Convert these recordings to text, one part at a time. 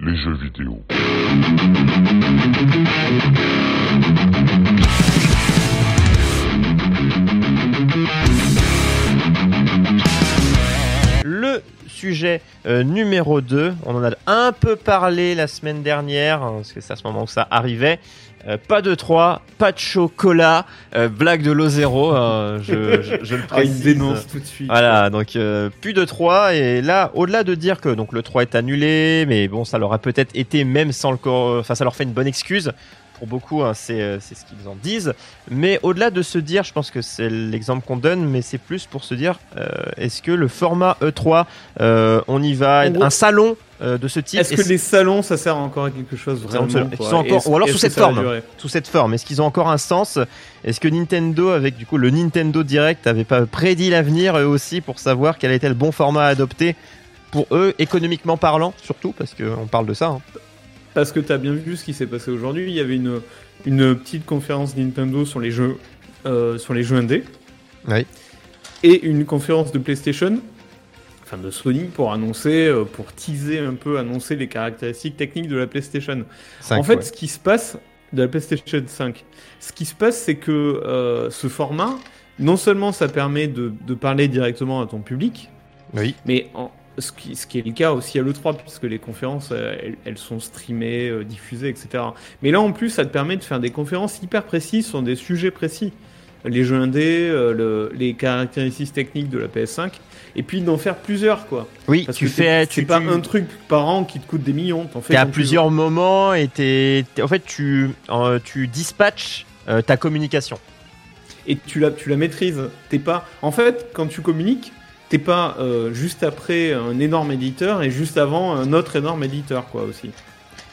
Les jeux vidéo. Sujet euh, numéro 2, on en a un peu parlé la semaine dernière, hein, parce que c'est à ce moment où ça arrivait. Euh, pas de 3, pas de chocolat, euh, blague de l'eau zéro, hein, je, je, je le Ah, il précise. dénonce tout de suite. Voilà, donc euh, plus de 3 et là, au-delà de dire que donc le 3 est annulé, mais bon, ça leur a peut-être été même sans le enfin ça leur fait une bonne excuse. Pour beaucoup, hein, c'est euh, c'est ce qu'ils en disent. Mais au-delà de se dire, je pense que c'est l'exemple qu'on donne, mais c'est plus pour se dire, euh, est-ce que le format E3, euh, on y va, gros- un salon euh, de ce type, Est-ce que les salons, ça sert encore à quelque chose vraiment quoi encore- ou alors sous cette forme. sous cette forme Est-ce qu'ils ont encore un sens Est-ce que Nintendo, avec du coup le Nintendo Direct, avait pas prédit l'avenir eux aussi pour savoir quel était le bon format à adopter pour eux, économiquement parlant, surtout parce qu'on parle de ça. hein. Parce que t'as bien vu ce qui s'est passé aujourd'hui. Il y avait une, une petite conférence Nintendo sur les jeux, euh, sur les jeux indés. Oui. Et une conférence de PlayStation, enfin de Sony, pour annoncer, euh, pour teaser un peu, annoncer les caractéristiques techniques de la PlayStation. En fait, ouais. ce qui se passe de la PlayStation 5, ce qui se passe, c'est que euh, ce format, non seulement ça permet de, de parler directement à ton public, Oui. mais en- ce, qui, ce qui est le cas aussi à l'E3, puisque les conférences, euh, elles, elles sont streamées, euh, diffusées, etc. Mais là, en plus, ça te permet de faire des conférences hyper précises sur des sujets précis. Les jeux indés, euh, le- les caractéristiques techniques de la PS5, et puis d'en faire plusieurs, quoi. Oui, Parce tu que fais, C'est tu, pas tu- un truc par an qui te coûte des millions. T'en fais t'es à veux. plusieurs moments et t'es, t'es- en fait tu, euh, tu dispatches euh, ta communication. et tu la, tu la maîtrises. T'es pas, en fait, quand tu communiques, t'es pas euh, juste après un énorme éditeur et juste avant un autre énorme éditeur, quoi, aussi.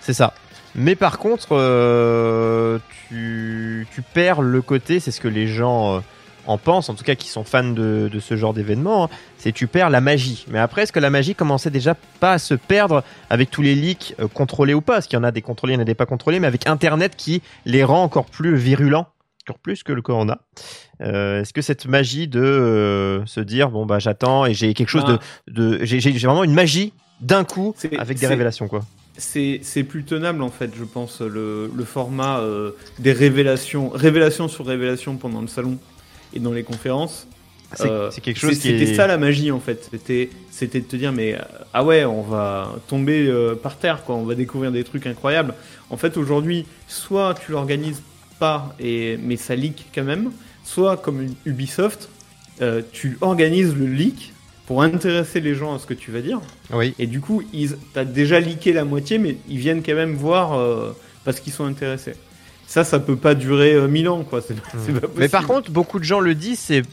C'est ça. Mais par contre, euh, tu, tu perds le côté, c'est ce que les gens euh, en pensent, en tout cas qui sont fans de, de ce genre d'événement, hein, c'est tu perds la magie. Mais après, est-ce que la magie commençait déjà pas à se perdre avec tous les leaks euh, contrôlés ou pas? Parce qu'il y en a des contrôlés, il y en a des pas contrôlés, mais avec Internet qui les rend encore plus virulents, encore plus que le corona. Euh, est-ce que cette magie de euh, se dire bon bah j'attends et j'ai quelque chose Ah. de, de j'ai vraiment une magie d'un coup avec des révélations quoi. C'est plus tenable, en fait, je pense, le, le format euh, des révélations, révélation sur révélation pendant le salon et dans les conférences. C'est quelque chose C'était est... ça la magie, en fait. C'était de te dire, mais ah ouais, on va tomber par terre, quoi. On va découvrir des trucs incroyables. En fait, aujourd'hui, soit tu l'organises pas, et, mais ça leak quand même, soit comme Ubisoft, euh, tu organises le leak pour intéresser les gens à ce que tu vas dire. Oui. Et du coup, t'as déjà leaké la moitié, mais ils viennent quand même voir euh, parce qu'ils sont intéressés. Ça, ça peut pas durer euh, mille ans, quoi. C'est pas Hmm. Mais par contre, beaucoup de gens le disent, c'est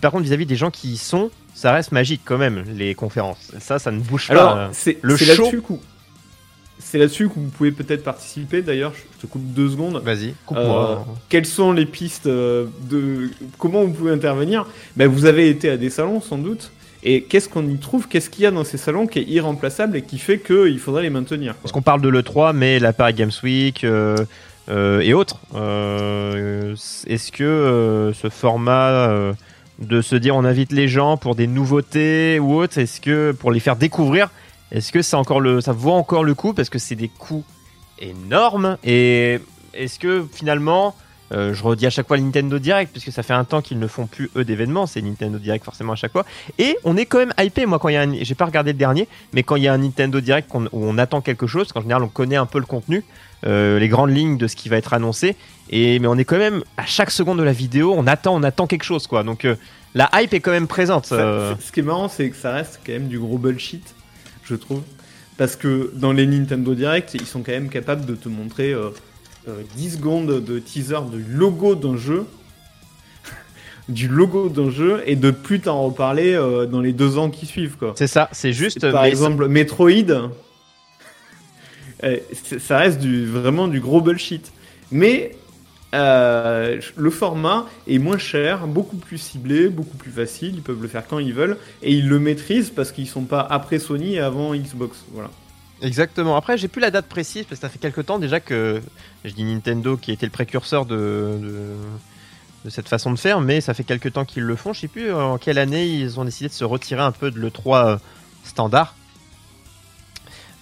par contre vis-à-vis des gens qui y sont, ça reste magique quand même les conférences. Ça, ça ne bouge alors, pas. euh. c'est le show- c'est là-dessus que vous pouvez peut-être participer. D'ailleurs, je te coupe deux secondes. Vas-y, coupe-moi. Quelles sont les pistes euh, de comment vous pouvez intervenir? Ben, Vous avez été à des salons sans doute. Et qu'est-ce qu'on y trouve? Qu'est-ce qu'il y a dans ces salons qui est irremplaçable et qui fait qu'il faudrait les maintenir Parce qu'on parle de l'E3, mais la Paris Games Week euh, euh, et autres. euh, Est-ce que euh, ce format euh, de se dire on invite les gens pour des nouveautés ou autres, est-ce que pour les faire découvrir, est-ce que ça encore le, ça vaut encore le coup parce que c'est des coûts énormes et est-ce que finalement euh, je redis à chaque fois le Nintendo Direct, puisque ça fait un temps qu'ils ne font plus eux d'événements, c'est Nintendo Direct forcément à chaque fois. Et on est quand même hypé, moi quand il y a un, j'ai pas regardé le dernier, mais quand il y a un Nintendo Direct qu'on- où on attend quelque chose, qu'en général on connaît un peu le contenu, euh, les grandes lignes de ce qui va être annoncé, et mais on est quand même à chaque seconde de la vidéo, on attend, on attend quelque chose quoi. Donc euh, la hype est quand même présente. Ça- Ce qui est marrant, c'est que ça reste quand même du gros bullshit, je trouve. Parce que dans les Nintendo Direct, ils sont quand même capables de te montrer euh, euh, 10 secondes de teaser du logo d'un jeu. du logo d'un jeu et de plus t'en reparler euh, dans les deux ans qui suivent quoi. C'est ça, c'est juste. Par mais exemple, Metroid. euh, c'est- ça reste du, vraiment du gros bullshit. Mais euh, le format est moins cher, beaucoup plus ciblé, beaucoup plus facile. Ils peuvent le faire quand ils veulent et ils le maîtrisent parce qu'ils sont pas après Sony et avant Xbox. Voilà. Exactement. Après, j'ai plus la date précise parce que ça fait quelques temps déjà que je dis Nintendo qui était le précurseur de, de, cette façon de faire, mais ça fait quelques temps qu'ils le font. Je sais plus en quelle année ils ont décidé de se retirer un peu de l'E3 euh, standard.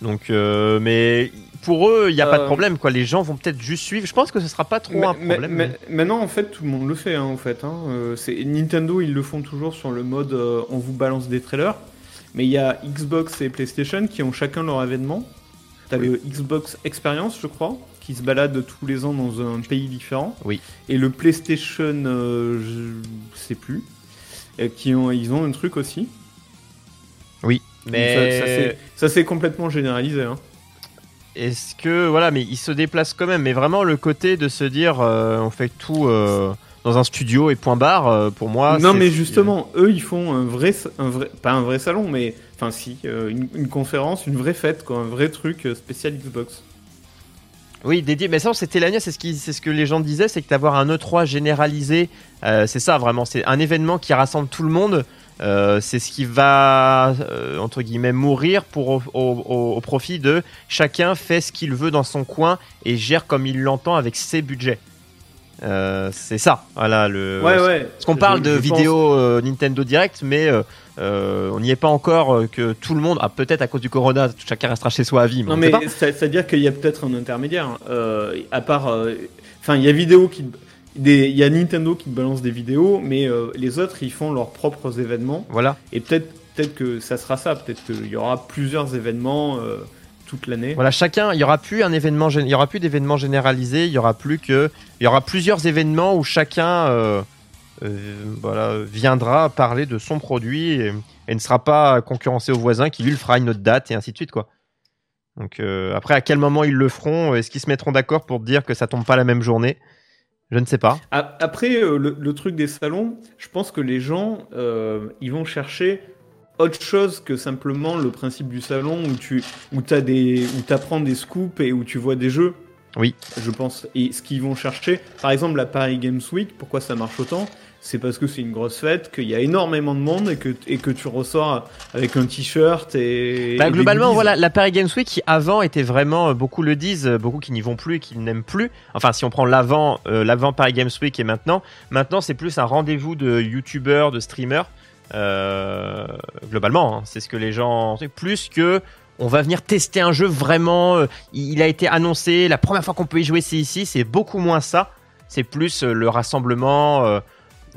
Donc, euh, mais pour eux, il n'y a pas de Euh, problème. Quoi. Les gens vont peut-être juste suivre. Je pense que ce sera pas trop un problème. mais- mais- mais- maintenant, en fait, tout le monde le fait. Hein, en fait, hein. Euh, c'est Nintendo, ils le font toujours sur le mode euh, on vous balance des trailers. Mais il y a Xbox et PlayStation qui ont chacun leur événement. T'as le Xbox Experience, je crois, qui se balade tous les ans dans un pays différent. Oui. Et le PlayStation, je sais plus, qui ont, ils ont un truc aussi. Oui. Mais ça, ça s'est complètement généralisé. Hein. Est-ce que voilà, mais ils se déplacent quand même. Mais vraiment le côté de se dire, euh, on fait tout euh, dans un studio et point barre. euh, pour moi, non, c'est- mais justement, eux, ils font un vrai, un vrai, pas un vrai salon, mais enfin si, euh, une, une conférence, une vraie fête, quoi, un vrai truc euh, spécial Xbox. Oui, dédié. Mais ça, c'était l'année. C'est ce qui, c'est ce que les gens disaient, c'est que d'avoir un E3 généralisé, euh, c'est ça vraiment. C'est un événement qui rassemble tout le monde. Euh, c'est ce qui va euh, entre guillemets mourir pour au, au- au- au profit de chacun fait ce qu'il veut dans son coin et gère comme il l'entend avec ses budgets. Euh, c'est ça. Voilà le. ouais, ouais. Parce qu'on parle Je- de je vidéo Nintendo Direct, mais on n'y est pas encore que tout le monde, ah, peut-être à cause du Corona, chacun restera chez soi à vie. Non mais pas. ça- c'est-à-dire qu'il y a peut-être un intermédiaire. à part, enfin, il y a vidéo qui, il y a Nintendo qui balance des vidéos, mais euh, les autres ils font leurs propres événements. Voilà. Et peut-être, peut-être que ça sera ça. Peut-être qu'il y aura plusieurs événements euh, toute l'année. Voilà, chacun, il y aura plus un événement, il y aura plus d'événements généralisés, il y aura plus que, il y aura plusieurs événements où chacun, euh, voilà, viendra parler de son produit et, et ne sera pas concurrencé au voisin qui lui le fera une autre date et ainsi de suite quoi. Donc après, à quel moment ils le feront Est-ce qu'ils se mettront d'accord pour dire que ça tombe pas la même journée? Je ne sais pas. Après, euh, le, le truc des salons, je pense que les gens, euh, ils vont chercher autre chose que simplement le principe du salon où tu où as des où apprends des scoops et où tu vois des jeux. Oui. Je pense. Et ce qu'ils vont chercher, par exemple, la Paris Games Week, pourquoi ça marche autant? C'est parce que c'est une grosse fête, qu'il y a énormément de monde et que, et que tu ressors avec un t-shirt et. Bah, et globalement, voilà, la Paris Games Week qui avant était vraiment, euh, beaucoup le disent, euh, beaucoup qui n'y vont plus et qui n'aiment plus. Enfin, si on prend l'avant, euh, l'avant Paris Games Week et maintenant, maintenant c'est plus un rendez-vous de youtubeurs, de streamers. euh, globalement, hein, c'est ce que les gens, plus que on va venir tester un jeu vraiment. euh, il a été annoncé, la première fois qu'on peut y jouer, c'est ici. C'est beaucoup moins ça. C'est plus le rassemblement.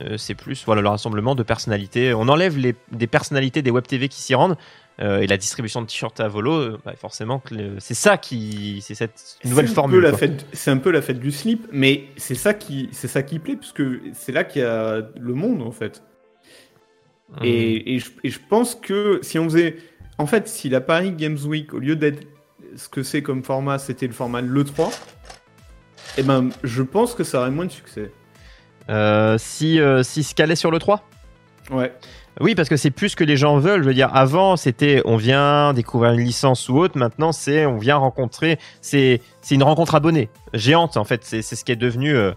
Euh, c'est plus voilà le rassemblement de personnalités. On enlève les, des personnalités des web TV qui s'y rendent euh, et la distribution de t-shirts à volo. euh, bah, forcément, le- c'est ça qui, c'est cette nouvelle formule. C'est un peu la fête du slip, mais c'est ça qui, c'est ça qui plaît, puisque c'est là qu'il y a le monde en fait. Mhm. Et, et je, et je pense que si on faisait, en fait, si la Paris Games Week, au lieu d'être ce que c'est comme format, c'était le format de l'E3, eh ben, je pense que ça aurait moins de succès. Euh, si euh, si se calait sur le 3 Ouais. Oui, parce que c'est plus ce que les gens veulent. Je veux dire, avant, c'était on vient découvrir une licence ou autre. Maintenant, c'est on vient rencontrer. C'est une rencontre abonnée géante en fait. C'est ce qui est devenu. euh,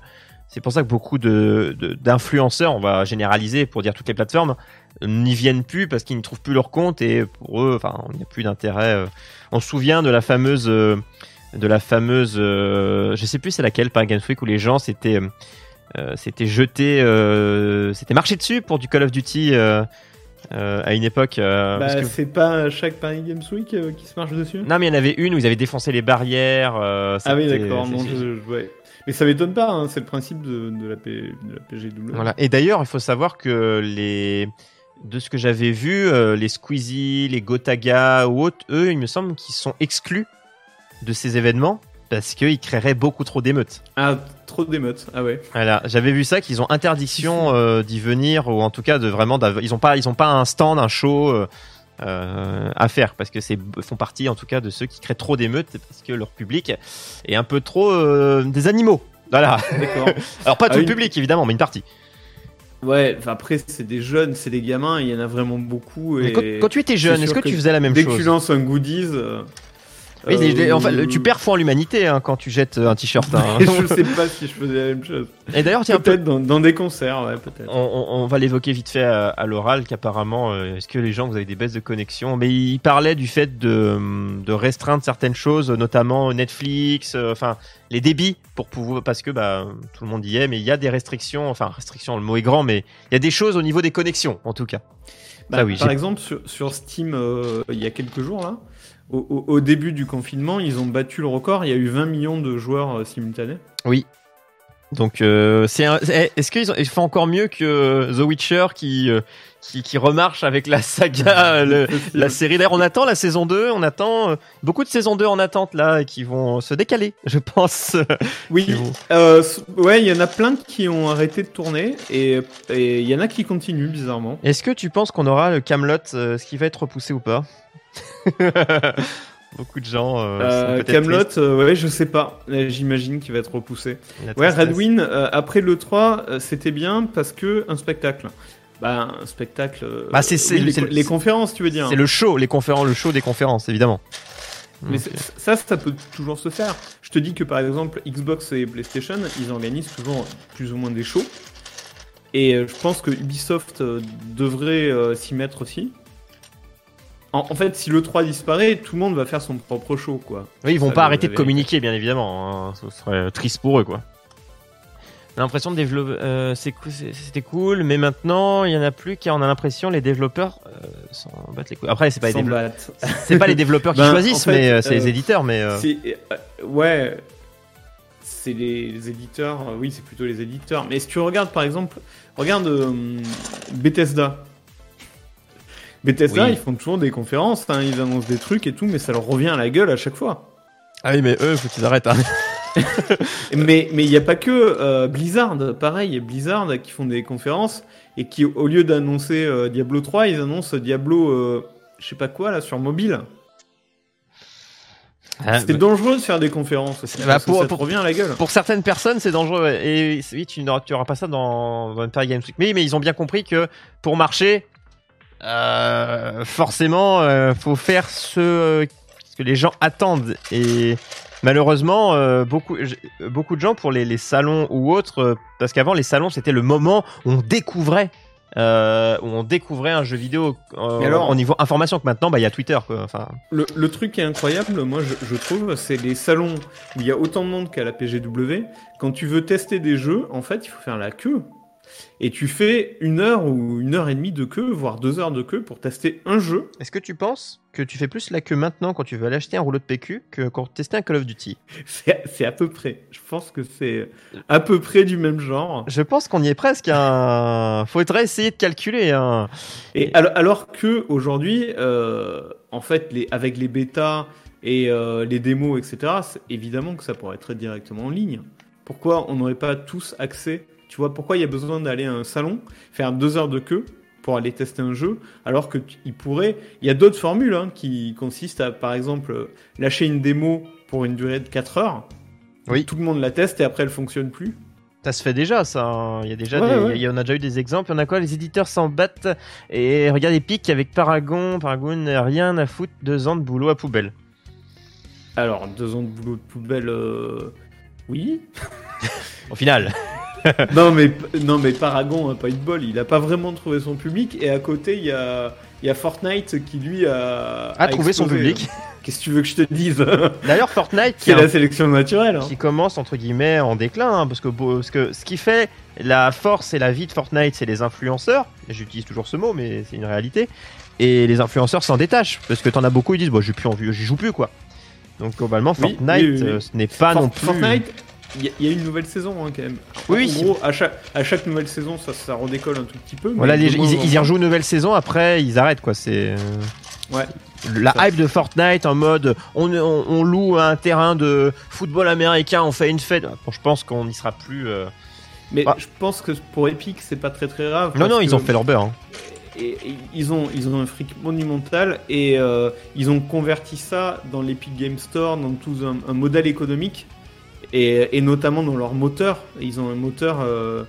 c'est pour ça que beaucoup de de- d'influenceurs, on va généraliser pour dire toutes les plateformes, n'y viennent plus parce qu'ils ne trouvent plus leur compte et pour eux, enfin, il n'y a plus d'intérêt. On se souvient de la fameuse de la fameuse, euh, je sais plus c'est laquelle, par Games Week où les gens s'étaient euh, s'étaient jetés, euh, marché dessus pour du Call of Duty euh, à une époque. euh, Bah, parce que- c'est pas chaque Paris Games Week euh, qui se marche dessus? Non, mais il y en avait une où ils avaient défoncé les barrières. Ah oui, d'accord. ouais. Mais ça m'étonne pas, hein, c'est le principe de, de la, P- de la PGW. Voilà. Et d'ailleurs, il faut savoir que les de ce que j'avais vu, les Squeezie, les Gotaga ou autres, eux, il me semble qu'ils sont exclus de ces événements parce qu'ils créeraient beaucoup trop d'émeutes. Ah, trop d'émeutes. Ah ouais. Voilà, j'avais vu ça qu'ils ont interdiction euh, d'y venir ou en tout cas de vraiment ils ont pas ils ont pas un stand, un show euh, euh, à faire parce que c'est font partie en tout cas de ceux qui créent trop d'émeutes parce que leur public est un peu trop euh, des animaux. Voilà. Alors pas Ah tout le public évidemment, mais une partie. ouais, après, c'est des jeunes, c'est des gamins, il y en a vraiment beaucoup. Et quand, quand tu étais jeune, est-ce que, tu faisais la même dès que chose tu lances un goodies, Oui, Euh, tu perds foi en l'humanité hein, quand tu jettes un t-shirt. hein. je sais pas si je faisais la même chose. Et d'ailleurs, tiens, Peut-être dans, dans des concerts, ouais, peut-être. On, on- on va l'évoquer vite fait à, à l'oral qu'apparemment, euh, est-ce que les gens, vous avez des baisses de connexion? Mais il parlait du fait de, de restreindre certaines choses, notamment Netflix, euh, enfin les débits pour pouvoir, parce que bah, tout le monde y est, mais il y a des restrictions, enfin restrictions, le mot est grand, mais il y a des choses au niveau des connexions, en tout cas. Bah, Ah oui, par exemple, sur, sur Steam, euh, il y a quelques jours, là, au, au- au début du confinement, ils ont battu le record. Il y a eu 20 millions de joueurs euh, simultanés. Donc, euh, c'est est-ce qu'ils ont- ils font encore mieux que The Witcher qui, euh, qui, qui remarche avec la saga, le- La série d'ailleurs, on attend la saison 2, on attend euh, beaucoup de saisons 2 en attente là et qui vont se décaler, je pense. Oui, vont- euh, ouais, il y en a plein qui ont arrêté de tourner et il y en a qui continuent bizarrement. Est-ce que tu penses qu'on aura le Camelot, euh, ce qui va être repoussé ou pas? Beaucoup de gens. Euh, peut-être Camelot, tristes. ouais, je sais pas. Euh, J'imagine qu'il va être repoussé. Ouais, euh, après le 3, euh, c'était bien parce que un spectacle. Bah, un spectacle. euh, Bah, c'est- c'est- oui, les, c'est- co- les conférences, tu veux dire. C'est le show, les conférences, le show des conférences, évidemment. Mais c'est- ça, ça peut toujours se faire. Je te dis que par exemple, Xbox et PlayStation, ils organisent toujours plus ou moins des shows. Et euh, je pense que Ubisoft euh, devrait euh, s'y mettre aussi. En, en fait, si le 3 disparaît, tout le monde va faire son propre show, quoi. Oui, ils vont Ça, pas arrêter de communiquer, bien évidemment. hein. Ce serait triste pour eux, quoi. On a l'impression de développer. euh, C'était cool, mais maintenant, il y en a plus car on a l'impression les développeurs euh, s'en battent les couilles. Après, c'est pas, les c'est pas les développeurs qui Ben, choisissent, en fait, mais euh, c'est les euh, éditeurs. Mais euh, euh, ouais, c'est les, les éditeurs. euh, Oui, c'est plutôt les éditeurs. Mais si tu regardes par exemple, regarde euh, Bethesda. Bethesda, Oui. ils font toujours des conférences, hein, ils annoncent des trucs et tout, mais ça leur revient à la gueule à chaque fois. Ah oui, mais eux, faut qu'ils arrêtent. hein. Mais mais il n'y a pas que euh, Blizzard, pareil, Blizzard qui font des conférences et qui au lieu d'annoncer euh, Diablo 3, ils annoncent Diablo, euh, je sais pas quoi là sur mobile. Ah, bah, dangereux de faire des conférences aussi, Bah, pour- ça te pour- revient à la gueule. pour certaines personnes, c'est dangereux. Et oui, tu n'auras pas ça dans, Paris Games Week. Mais, mais ils ont bien compris que pour marcher, euh, forcément, euh, faut faire ce que les gens attendent. Et malheureusement, euh, beaucoup, beaucoup de gens pour les, les salons ou autres, euh, parce qu'avant les salons c'était le moment où on découvrait. euh, où on découvrait un jeu vidéo alors- au niveau information que maintenant bah il y a Twitter quoi. enfin Le, le truc qui est incroyable, moi je, je trouve, c'est les salons où il y a autant de monde qu'à la PGW. Quand tu veux tester des jeux, en fait, il faut faire la queue. Et tu fais une heure ou une heure et demie de queue, voire deux heures de queue pour tester un jeu. Est-ce que tu penses que tu fais plus la queue maintenant quand tu veux aller acheter un rouleau de PQ que quand tu testais un Call of Duty? C'est à peu près. Je pense que c'est à peu près du même genre. Je pense qu'on y est presque. Hein. Faudrait essayer de calculer. Hein. Et alors, alors que aujourd'hui, euh, en fait, les, avec les bêtas et euh, les démos, etc., évidemment que ça pourrait être directement en ligne. Pourquoi on n'aurait pas tous accès Tu vois, pourquoi il y a besoin d'aller à un salon, faire deux heures de queue pour aller tester un jeu, alors que tu- il pourrait. Il y a d'autres formules hein, qui consistent à, par exemple, lâcher une démo pour une durée de 4 heures. Oui. Tout le monde la teste et après elle fonctionne plus. Ça se fait déjà, ça. hein. Il y a déjà, Ouais, des- ouais. il y en a déjà eu des exemples. Il y en a quoi? Les éditeurs s'en battent. Et regarde Epic avec Paragon. Paragon, rien à foutre. Deux ans de boulot à poubelle. Alors, deux ans de boulot de poubelle, euh, oui. Au final. non mais non mais Paragon a pas de bol, il a pas vraiment trouvé son public et à côté il y a il y a Fortnite qui lui a A trouvé son public. Qu'est-ce que tu veux que je te dise? D'ailleurs, Fortnite, qui est la sélection naturelle. hein. qui commence entre guillemets en déclin hein, parce que parce que ce qui fait la force et la vie de Fortnite c'est les influenceurs j'utilise toujours ce mot mais c'est une réalité et les influenceurs s'en détachent parce que t'en as beaucoup ils disent bon j'ai plus envie j'y joue plus quoi donc globalement Fortnite oui, oui, oui. euh, ce n'est pas For- non plus Fortnite, il y, a- il y a une nouvelle saison hein, quand même. Oui, En gros, à chaque, à chaque nouvelle saison, ça, ça redécolle un tout petit peu. mais voilà les- de moins ils, y rejouent une nouvelle saison après ils arrêtent quoi c'est euh, Ouais. la hype de Fortnite en mode on, on, on loue un terrain de football américain on fait une fête Bon, je pense qu'on n'y sera plus euh, Mais Ah. je pense que pour Epic, c'est pas très très grave. non non ils ont fait leur beurre hein. et, et ils ont ils ont un fric monumental et euh, ils ont converti ça dans l'Epic Game Store dans tout un, un modèle économique et, et notamment dans leur moteur ils ont un moteur euh,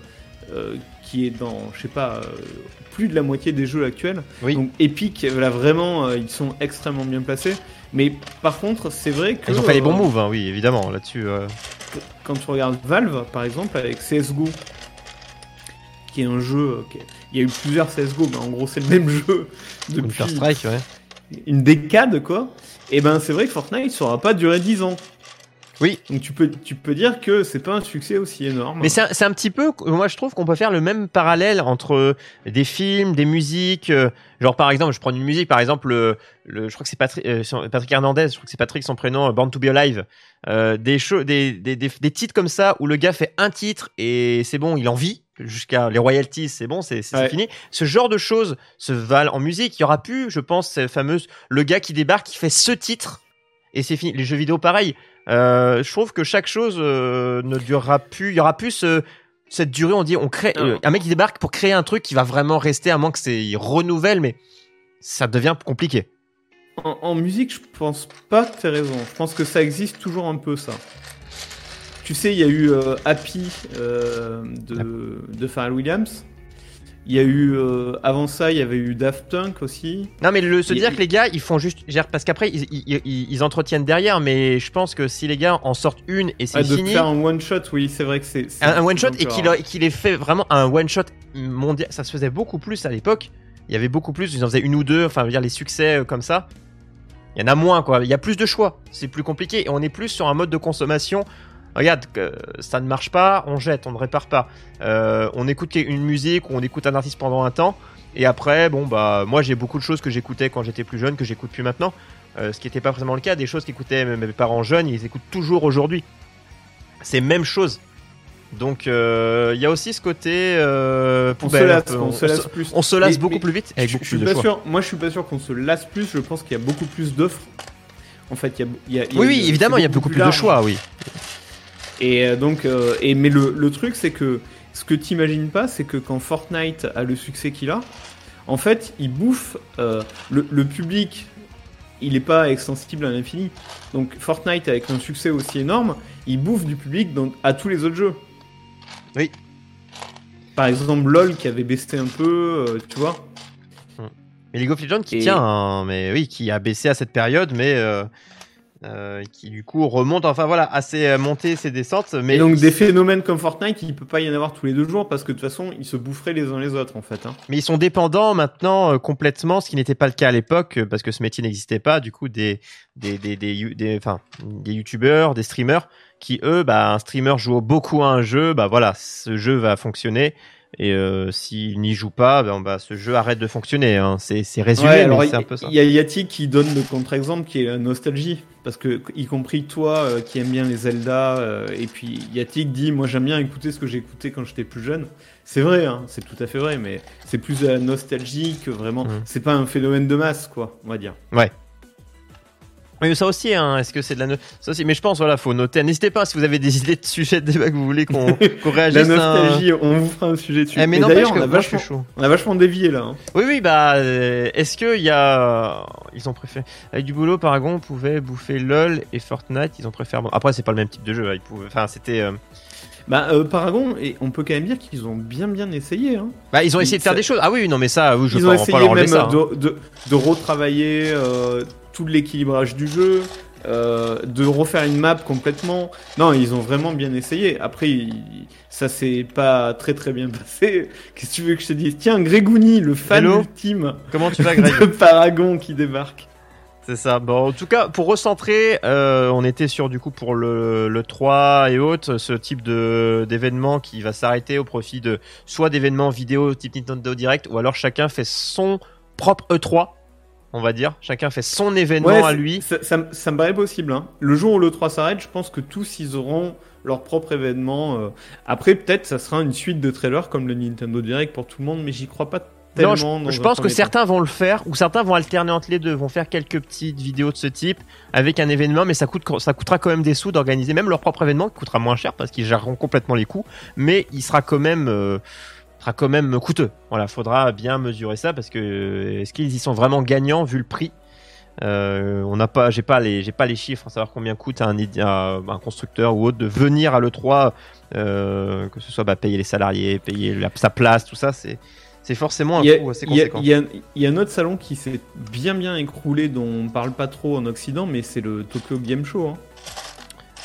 euh, qui est dans, je sais pas, euh, plus de la moitié des jeux actuels. Oui. Donc Epic, là vraiment, ils sont extrêmement bien placés. Mais par contre, c'est vrai que Ils ont fait les bons moves, hein, oui, évidemment, là-dessus. quand tu regardes Valve, par exemple, avec CSGO, qui est un jeu. Il y a eu plusieurs CSGO, mais en gros, c'est le même jeu depuis ouais. une décade, quoi. Et ben, c'est vrai que Fortnite, ça aura pas duré 10 ans. Oui. Donc tu peux, tu peux dire que c'est pas un succès aussi énorme. Mais c'est un, c'est un petit peu, moi je trouve qu'on peut faire le même parallèle entre des films, des musiques. euh, genre par exemple, je prends une musique, par exemple, le, le- je crois que c'est Patrick, euh, Patrick Hernandez, je crois que c'est Patrick son prénom, euh, Born to Be Alive. Euh, des, des, des, des, des titres comme ça où le gars fait un titre et c'est bon, il en vit jusqu'à les royalties, c'est bon, c'est c'est Ouais. fini. Ce genre de choses se valent en musique. Il y aura plus, je pense, cette fameuse le gars qui débarque, qui fait ce titre et c'est fini. Les jeux vidéo, pareil. Euh, je trouve que chaque chose euh, ne durera plus. Il y aura plus ce- cette durée. On dit, on crée euh, un mec qui débarque pour créer un truc qui va vraiment rester, à moins que c'est il renouvelle, mais ça devient compliqué. En, en musique, je pense pas que t'aies raison. Je pense que ça existe toujours un peu, ça. Tu sais, il y a eu euh, Happy euh, de, de Pharrell Williams. Il y a eu, euh, avant ça, il y avait eu Daft Punk aussi. Non, mais le, se dire que les gars, ils font juste, parce qu'après ils, ils, ils- ils entretiennent derrière, mais je pense que si les gars en sortent une et c'est Ah, de fini, faire un one shot, oui, c'est vrai que c'est. un, one shot et qu'il a- qu'il ait fait vraiment un one shot mondial, ça se faisait beaucoup plus à l'époque. Il y avait beaucoup plus, ils en faisaient une ou deux, enfin, je veux dire les succès euh, comme ça. Il y en a moins quoi, il y a plus de choix, c'est plus compliqué et on est plus sur un mode de consommation. Regarde, ça ne marche pas, on jette, on ne répare pas. Euh, on écoute une musique ou on écoute un artiste pendant un temps et après, bon bah, moi j'ai beaucoup de choses que j'écoutais quand j'étais plus jeune que j'écoute plus maintenant. Euh, ce qui n'était pas forcément le cas, des choses qu'écoutaient mes mes parents jeunes, ils écoutent toujours aujourd'hui. C'est même chose. Donc euh, il y a aussi ce côté euh, On se poubelle, lasse, peu. on se lasse plus. on se lasse Mais- beaucoup mais plus vite avec je, beaucoup je suis plus de pas choix. sûr. Moi, je suis pas sûr qu'on se lasse plus. Je pense qu'il y a beaucoup plus d'offres. En fait, il y a, il y a- il y a Oui, oui, évidemment, il y a beaucoup plus de choix, oui. Et euh, donc, euh, et mais le, le truc, c'est que ce que t'imagines pas, c'est que quand Fortnite a le succès qu'il a, en fait, il bouffe euh, le, le public. Il est pas extensible à l'infini. Donc Fortnite avec un succès aussi énorme, il bouffe du public dans- à tous les autres jeux. Oui. Par exemple, LoL qui avait baissé un peu, euh, tu vois. Mais League of Legends qui Et- tient, hein, mais oui, qui a baissé à cette période, mais euh, euh, qui du coup remonte, enfin voilà, assez euh, montées, ses descentes. Mais Et donc des phénomènes comme Fortnite, il peut pas y en avoir tous les deux jours parce que de toute façon, ils se boufferaient les uns les autres en fait. hein. Mais ils sont dépendants maintenant euh, complètement, ce qui n'était pas le cas à l'époque, euh, parce que ce métier n'existait pas, du coup, des, des, des, des, des, enfin, des youtubeurs, des streamers, qui eux, bah, un streamer joue beaucoup à un jeu, bah voilà, ce jeu va fonctionner. Et euh, s'il n'y joue pas, ben, bah, ce jeu arrête de fonctionner. Hein. C'est, c'est résumé, Ouais, il c'est un peu ça. il y a Yati qui donne le contre-exemple qui est la nostalgie. Parce que, y compris toi euh, qui aime bien les Zelda, euh, et puis Yati dit Moi j'aime bien écouter ce que j'écoutais quand j'étais plus jeune. C'est vrai, hein, c'est tout à fait vrai, mais c'est plus de la nostalgie que vraiment. Mhm. C'est pas un phénomène de masse, quoi, on va dire. Oui, mais ça aussi, hein, est-ce que c'est de la ça aussi, mais je pense voilà, faut noter. N'hésitez pas si vous avez des idées de sujets de débat que vous voulez qu'on La réagisse. hein. nostalgie, on vous fera un sujet dessus. Eh, mais non, d'ailleurs, on, a vachement- chaud. on a vachement dévié là. hein. Oui, oui, bah, euh, est-ce que il y a, ils ont préféré avec du boulot, Paragon pouvait bouffer LOL et Fortnite, ils ont préféré. Bon, après, c'est pas le même type de jeu, hein, ils pouvaient, enfin, c'était, euh, Bah, euh, Paragon, et on peut quand même dire qu'ils ont bien bien essayé. Hein. bah, ils ont essayé de faire des choses. Ah oui, non, mais ça, oui, je Ils ont essayé même ça. hein. de, de, de retravailler euh, tout l'équilibrage du jeu, euh, de refaire une map complètement. Non, ils ont vraiment bien essayé. Après, ça s'est pas très très bien passé. Qu'est-ce que tu veux que je te dise? Tiens, Grégouni, le fan Hello? ultime Comment tu vas, Greg? de Paragon qui débarque. C'est ça. Bon, en tout cas, pour recentrer, euh, on était sur du coup pour le, le 3 et autres, ce type de d'événement qui va s'arrêter au profit de soit d'événements vidéo type Nintendo Direct, ou alors chacun fait son propre E3, on va dire. Chacun fait son événement Ouais, à lui. Ça, ça me- ça me paraît possible. Hein. Le jour où le 3 s'arrête, je pense que tous ils auront leur propre événement. euh. Après, peut-être ça sera une suite de trailers comme le Nintendo Direct pour tout le monde, mais j'y crois pas tellement. Non, je, pense que certains vont le faire, ou certains vont alterner entre les deux, vont faire quelques petites vidéos de ce type avec un événement, mais ça, coûte, ça coûtera quand même des sous d'organiser même leur propre événement, qui coûtera moins cher parce qu'ils géreront complètement les coûts, mais il sera quand même, euh, sera quand même coûteux. Voilà, faudra bien mesurer ça parce que euh, est-ce qu'ils y sont vraiment gagnants vu le prix? Euh, on n'a pas, j'ai pas les, j'ai pas les chiffres, à savoir combien coûte un, un constructeur ou autre de venir à l'E3, euh, que ce soit bah, payer les salariés, payer la- sa place, tout ça, c'est, c'est forcément un a, coût assez conséquent. il y a- il y a un autre salon qui s'est bien bien écroulé dont on parle pas trop en Occident, mais c'est le Tokyo Game Show. hein.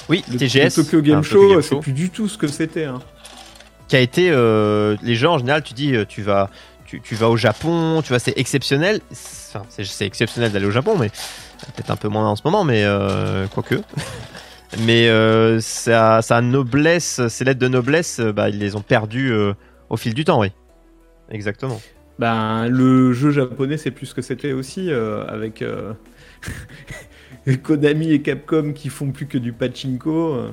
Oui, Le, TGS, le Tokyo Game un Show, c'est plus du tout ce que c'était. hein. qui a été, euh, les gens en général, tu dis, euh, tu vas, tu, tu vas au Japon, tu vois, c'est exceptionnel. C'est- Enfin, c'est, exceptionnel d'aller au Japon, mais peut-être un peu moins en ce moment, mais euh, quoique. mais euh, sa, sa noblesse, ses lettres de noblesse, bah, ils les ont perdues au fil du temps, oui. Exactement. Ben, le jeu japonais, c'est plus ce que c'était aussi, euh, avec euh, Konami et Capcom qui font plus que du pachinko euh,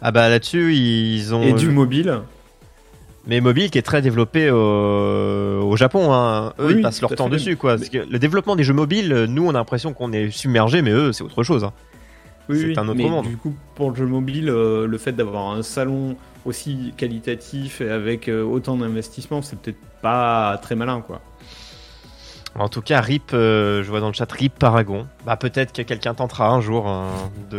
Ah bah là-dessus, ils ont. et du mobile. Mais mobile qui est très développé au, au Japon. Hein. Eux, Oui, ils passent leur à temps fait. dessus, quoi. Parce que le développement des jeux mobiles, nous, on a l'impression qu'on est submergé, mais eux, c'est autre chose. hein. Oui, C'est un autre mais monde. Du coup, pour le jeu mobile, euh, le fait d'avoir un salon aussi qualitatif et avec euh, autant d'investissement, c'est peut-être pas très malin, quoi. En tout cas, RIP, euh, je vois dans le chat RIP Paragon. Bah peut-être que quelqu'un tentera un jour hein, de,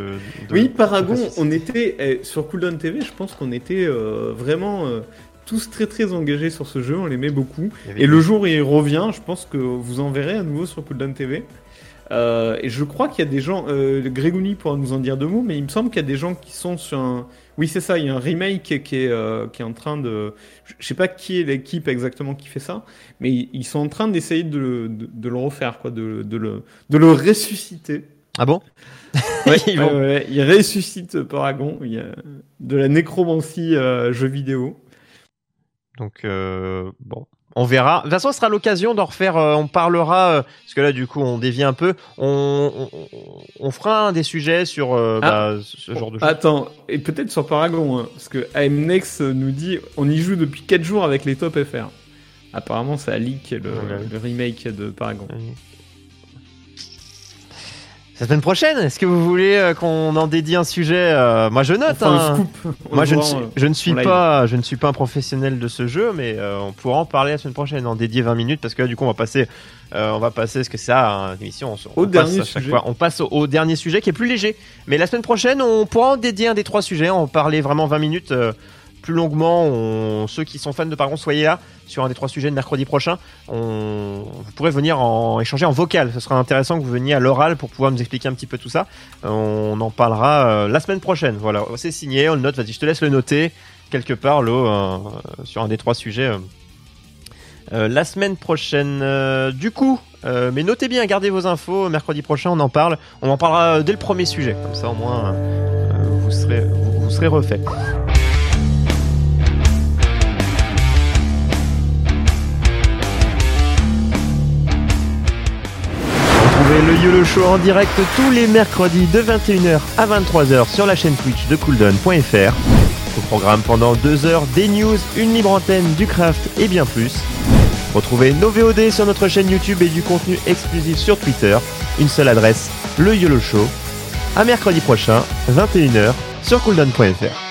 de- Oui, Paragon, on était eh, sur Cooldown TV, je pense qu'on était euh, vraiment euh, tous très très engagés sur ce jeu, on l'aimait beaucoup. Et des- le jour où il revient, je pense que vous en verrez à nouveau sur Cooldown TV. Euh, et je crois qu'il y a des gens, euh, Grégouni pourra nous en dire deux mots, mais il me semble qu'il y a des gens qui sont sur un. Oui, c'est ça, il y a un remake qui est, qui est, euh, qui est en train de. Je sais pas qui est l'équipe exactement qui fait ça, mais ils sont en train d'essayer de, le- de, de le refaire, quoi, de, de, le, de le ressusciter. Ah bon? Ouais, Ils vont- ouais, il ressuscite Paragon, il y a de la nécromancie euh, jeu vidéo. Donc euh, bon, on verra. De toute façon, ce sera l'occasion d'en refaire. euh, on parlera euh, parce que là, du coup, on dévie un peu. On, on, on fera un des sujets sur euh, Ah. bah, ce genre de choses. Attends, et peut-être sur Paragon, hein, parce que AMNex nous dit on y joue depuis 4 jours avec les top FR. Apparemment, ça leak le, Ouais. le remake de Paragon. La semaine prochaine, est-ce que vous voulez euh, qu'on en dédie un sujet euh, Moi, je note. Enfin, hein. scoop. Moi, je ne, suis, euh, je ne suis en live. pas, je ne suis pas un professionnel de ce jeu, mais euh, on pourra en parler la semaine prochaine, en dédier 20 minutes, parce que là, du coup, on va passer, on va passer, ce que c'est ça, hein, l'émission, on, se- on Au passe dernier à chaque sujet. fois, on passe au, au dernier sujet qui est plus léger. Mais la semaine prochaine, on pourra en dédier un des trois sujets, en parler vraiment 20 minutes. Plus longuement, on- ceux qui sont fans de Paragon, soyez là sur un des trois sujets de mercredi prochain. Vous pourrez venir en échanger en vocal. Ce sera intéressant que vous veniez à l'oral pour pouvoir nous expliquer un petit peu tout ça. On en parlera euh, la semaine prochaine. Voilà, c'est signé, on le note. Vas-y, je te laisse le noter quelque part, euh, sur un des trois sujets. euh. La semaine prochaine, du coup, mais notez bien, gardez vos infos. Mercredi prochain, on en parle. On en parlera dès le premier sujet. Comme ça, au moins, vous serez, vous serez refait. Le YOLO Show en direct tous les mercredis de 21h à 23h sur la chaîne Twitch de cooldown.fr. Au programme pendant deux heures, des news, une libre antenne, du craft et bien plus. Retrouvez nos VOD sur notre chaîne YouTube et du contenu exclusif sur Twitter. Une seule adresse, le YOLO Show. À mercredi prochain, 21h sur cooldown.fr.